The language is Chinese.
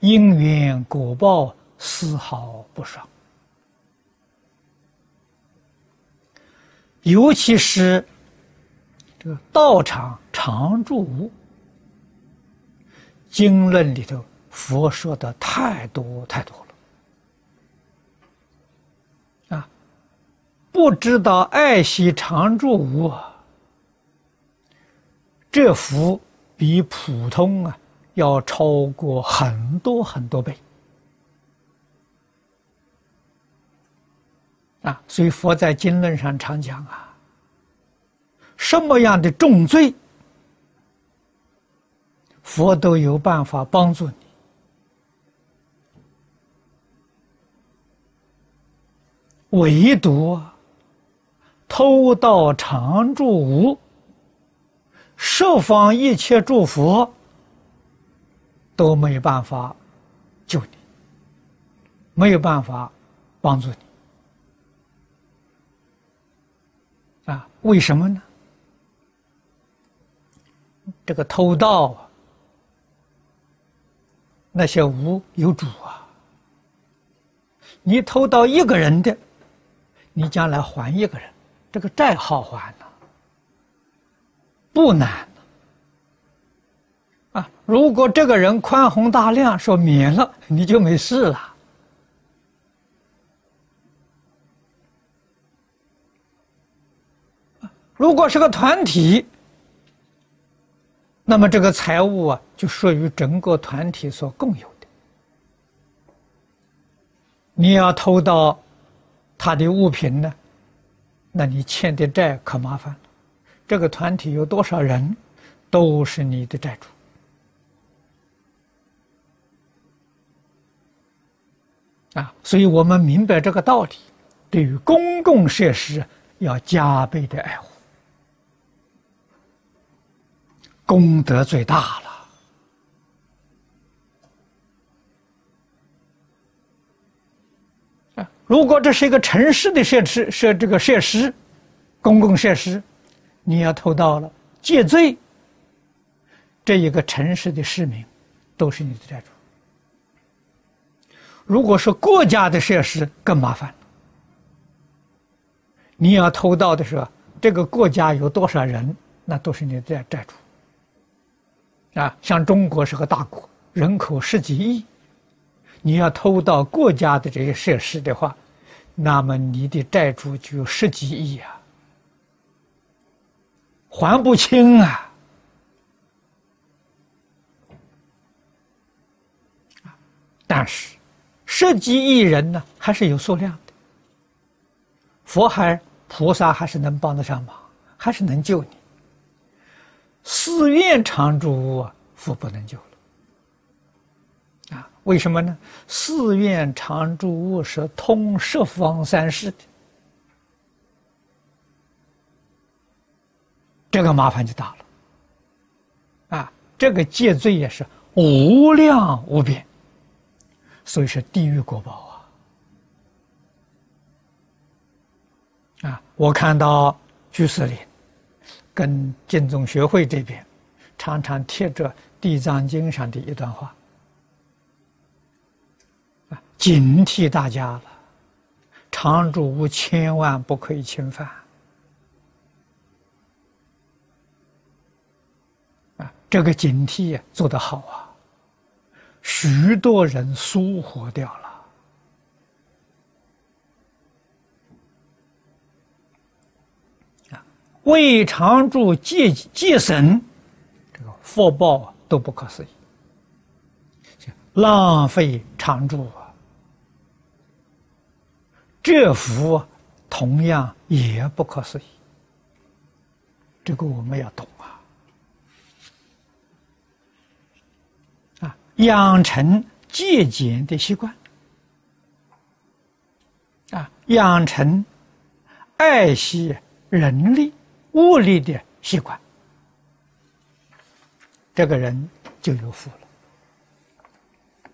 因缘果报丝毫不爽，尤其是这个道场常住无经论里头，佛说的太多太多了啊！不知道爱惜常住无，这福比普通啊。要超过很多很多倍啊！所以佛在经论上常讲啊，什么样的重罪，佛都有办法帮助你，唯独偷盗常住无，设方一切诸佛。都没有办法救你，没有办法帮助你啊？为什么呢？这个偷盗，那些无有主啊！你偷盗一个人的，你将来还一个人，这个债好还呢，不难。如果这个人宽宏大量，说免了，你就没事了。如果是个团体，那么这个财物啊，就属于整个团体所共有的。你要偷到他的物品呢，那你欠的债可麻烦了。这个团体有多少人，都是你的债主。啊，所以我们明白这个道理，对于公共设施要加倍的爱护，功德最大了。啊，如果这是一个城市的设施，设这个设施，公共设施，你要偷盗了，借罪，这一个城市的市民都是你的债主。如果是国家的设施，更麻烦。你要偷盗的时候，这个国家有多少人，那都是你的债主。啊，像中国是个大国，人口十几亿，你要偷盗国家的这些设施的话，那么你的债主就有十几亿啊，还不清啊。但是。十几亿人呢，还是有数量的。佛还菩萨还是能帮得上忙，还是能救你。寺院常住屋啊，佛不能救了。啊，为什么呢？寺院常住屋是通十方三世的，这个麻烦就大了。啊，这个戒罪也是无量无边。所以是地狱国宝啊！啊，我看到居士林跟净宗学会这边常常贴着《地藏经》上的一段话啊，警惕大家了：常住屋千万不可以侵犯啊！这个警惕做得好啊！许多人疏忽掉了啊！未常住戒戒神，这个福报都不可思议，浪费常住啊！这福同样也不可思议，这个我们要懂。养成节俭的习惯，啊，养成爱惜人力物力的习惯，这个人就有福了。